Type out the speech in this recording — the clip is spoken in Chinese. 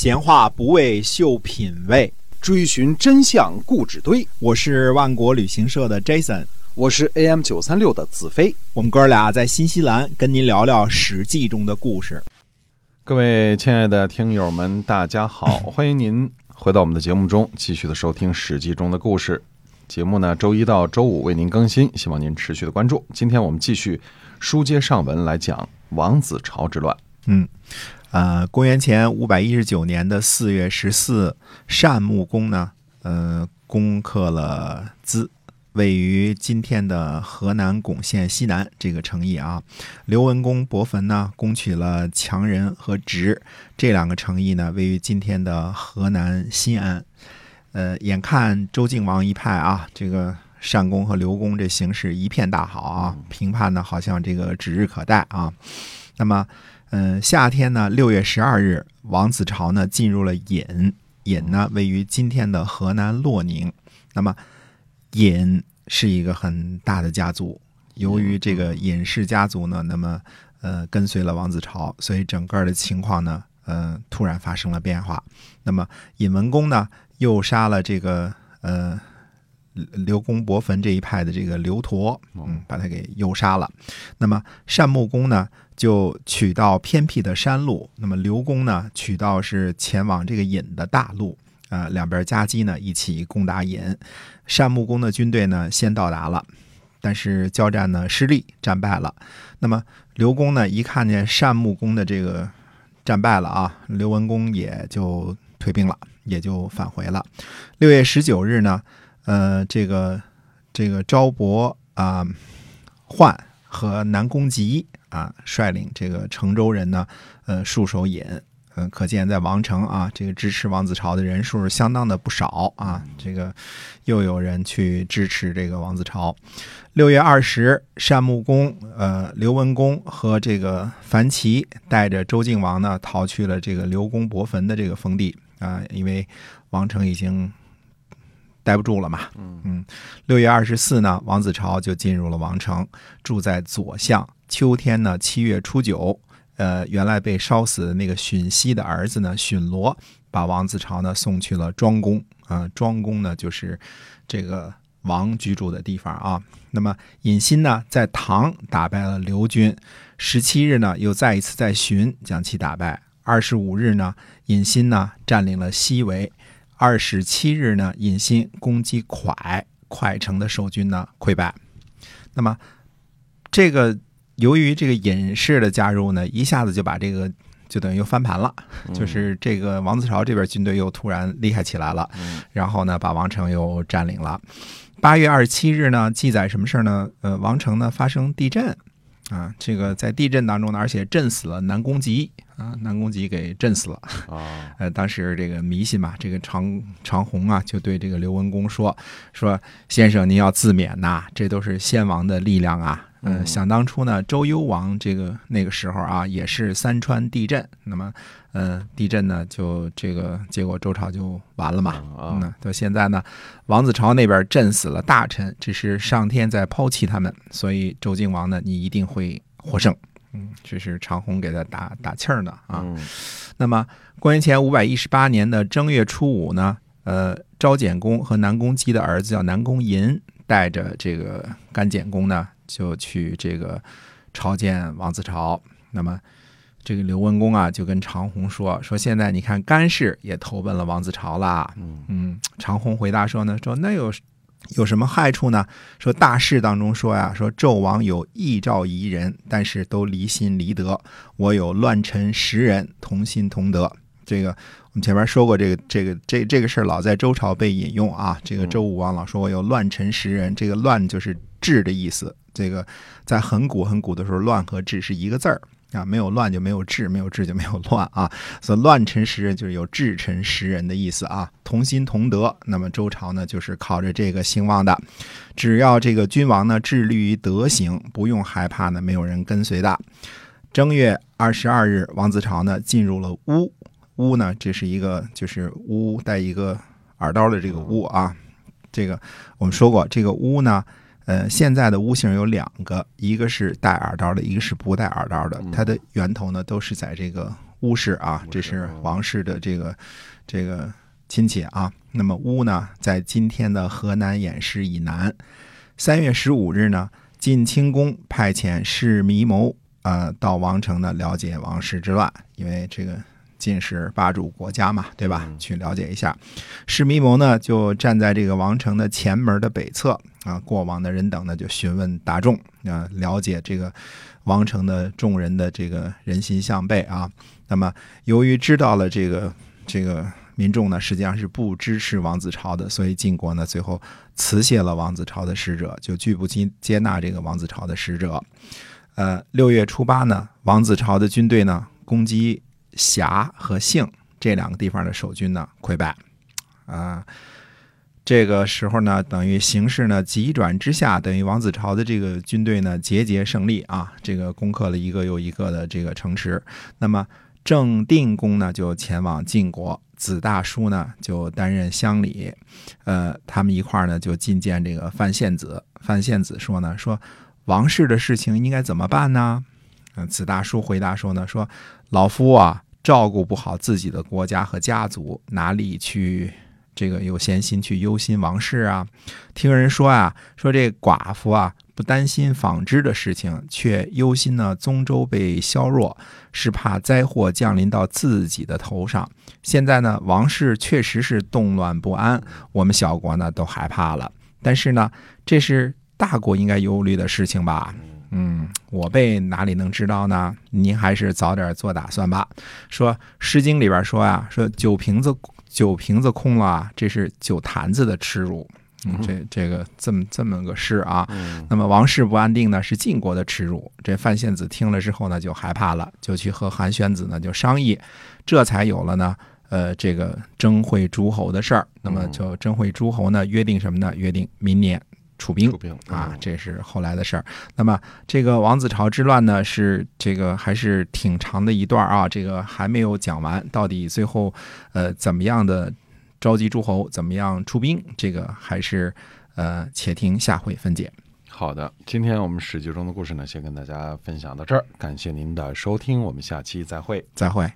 闲话不为秀品味，追寻真相故纸堆。我是万国旅行社的 Jason，我是 AM 九三六的子飞。我们哥俩在新西兰跟您聊聊《史记》中的故事。各位亲爱的听友们，大家好，欢迎您回到我们的节目中，继续的收听《史记》中的故事。节目呢，周一到周五为您更新，希望您持续的关注。今天我们继续书接上文来讲王子朝之乱。嗯，呃，公元前五百一十九年的四月十四，单穆公呢，呃，攻克了淄，位于今天的河南巩县西南这个城邑啊。刘文公伯坟呢，攻取了强人和直这两个城邑呢，位于今天的河南新安。呃，眼看周敬王一派啊，这个单公和刘公这形势一片大好啊，评判呢好像这个指日可待啊。那么，嗯，夏天呢，六月十二日，王子朝呢进入了尹，尹呢位于今天的河南洛宁。那么，尹是一个很大的家族，由于这个尹氏家族呢，那么呃跟随了王子朝，所以整个的情况呢，呃，突然发生了变化。那么，尹文公呢？又杀了这个呃刘公伯坟这一派的这个刘陀，嗯，把他给诱杀了。那么单穆公呢，就取到偏僻的山路；那么刘公呢，取到是前往这个尹的大路。啊，两边夹击呢，一起攻打尹。单穆公的军队呢，先到达了，但是交战呢失利，战败了。那么刘公呢，一看见单穆公的这个战败了啊，刘文公也就退兵了。也就返回了。六月十九日呢，呃，这个这个昭伯啊，焕和南宫吉啊，率领这个成州人呢，呃，戍守尹。嗯，可见在王城啊，这个支持王子朝的人数是相当的不少啊。这个又有人去支持这个王子朝。六月二十，单穆公、呃，刘文公和这个樊奇带着周敬王呢，逃去了这个刘公伯坟的这个封地。啊，因为王城已经待不住了嘛。嗯嗯，六月二十四呢，王子朝就进入了王城，住在左巷。秋天呢，七月初九，呃，原来被烧死的那个荀息的儿子呢，荀罗把王子朝呢送去了庄宫。啊，庄宫呢就是这个王居住的地方啊。那么尹欣呢，在唐打败了刘军。十七日呢，又再一次在荀将其打败。二十五日呢，尹欣呢占领了西围。二十七日呢，尹欣攻击蒯，蒯城的守军呢溃败。那么，这个由于这个尹氏的加入呢，一下子就把这个就等于又翻盘了，就是这个王子朝这边军队又突然厉害起来了，然后呢，把王城又占领了。八月二十七日呢，记载什么事儿呢？呃，王城呢发生地震。啊，这个在地震当中呢，而且震死了南宫吉啊，南宫吉给震死了 啊。呃，当时这个迷信嘛，这个长长虹啊，就对这个刘文公说：“说先生您要自勉呐，这都是先王的力量啊。”嗯，想当初呢，周幽王这个那个时候啊，也是三川地震，那么，嗯，地震呢，就这个结果周朝就完了嘛。啊，到现在呢，王子朝那边震死了大臣，这是上天在抛弃他们，所以周敬王呢，你一定会获胜。嗯，这是长虹给他打打气儿呢啊。那么，公元前五百一十八年的正月初五呢，呃，昭简公和南宫姬的儿子叫南宫寅，带着这个甘简公呢。就去这个朝见王子朝，那么这个刘文公啊，就跟长虹说说，现在你看甘氏也投奔了王子朝了。嗯，长虹回答说呢，说那有有什么害处呢？说大事当中说呀，说纣王有异兆夷人，但是都离心离德；我有乱臣十人，同心同德。这个我们前面说过，这个这个这这个事儿老在周朝被引用啊。这个周武王老说我有乱臣十人，这个乱就是治的意思。这个在很古很古的时候，乱和治是一个字儿啊，没有乱就没有治，没有治就没有乱啊。所以乱臣十人就是有治臣十人的意思啊，同心同德。那么周朝呢，就是靠着这个兴旺的。只要这个君王呢致力于德行，不用害怕呢，没有人跟随的。正月二十二日，王子朝呢进入了乌乌呢，这是一个就是乌带一个耳刀的这个乌啊。这个我们说过，这个乌呢。呃，现在的巫姓有两个，一个是带耳刀的，一个是不带耳刀的。它的源头呢，都是在这个乌氏啊，这是嗯王氏的这个这个亲戚啊。那么乌呢，在今天的河南偃师以南。三月十五日呢，晋清公派遣士弥谋呃到王城呢了解王室之乱，因为这个晋是霸主国家嘛，对吧？嗯去了解一下。士弥谋呢就站在这个王城的前门的北侧啊，过往的人等呢就询问大众啊，了解这个王城的众人的这个人心向背啊。那么由于知道了这个这个民众呢实际上是不支持王子朝的，所以晋国呢最后辞谢了王子朝的使者，就拒不接接纳这个王子朝的使者。呃，六月初八呢，王子朝的军队呢攻击峡和杏这两个地方的守军呢溃败，啊、这个时候呢，等于形势呢急转直下，等于王子朝的这个军队呢节节胜利啊，这个攻克了一个又一个的这个城池。那么郑定公呢就前往晋国，子大叔呢就担任乡里，呃，他们一块儿呢就觐见这个范献子。范献子说呢，说王室的事情应该怎么办呢？嗯、子大叔回答说呢，说老夫啊照顾不好自己的国家和家族，哪里去这个有闲心去忧心王室啊？听人说啊，说这寡妇啊不担心纺织的事情，却忧心呢宗周被削弱，是怕灾祸降临到自己的头上。现在呢，王室确实是动乱不安，我们小国呢都害怕了。但是呢，这是大国应该忧虑的事情吧？嗯，我辈哪里能知道呢？您还是早点做打算吧。说《诗经》里边说呀、说酒瓶子酒瓶子空了啊，这是酒坛子的耻辱。嗯，这这个这么这么个事啊。嗯那么王室不安定呢，是晋国的耻辱。这范献子听了之后呢，就害怕了，就去和韩宣子呢就商议，这才有了呢，呃，这个征会诸侯的事儿。那么就征会诸侯呢，约定什么呢？约定明年出兵啊，嗯这是后来的事儿。那么这个王子朝之乱呢，是这个还是挺长的一段啊，这个还没有讲完，到底最后呃怎么样的召集诸侯，怎么样出兵，这个还是呃且听下回分解。好的，今天我们史记中的故事呢，先跟大家分享到这儿，感谢您的收听，我们下期再会。再会。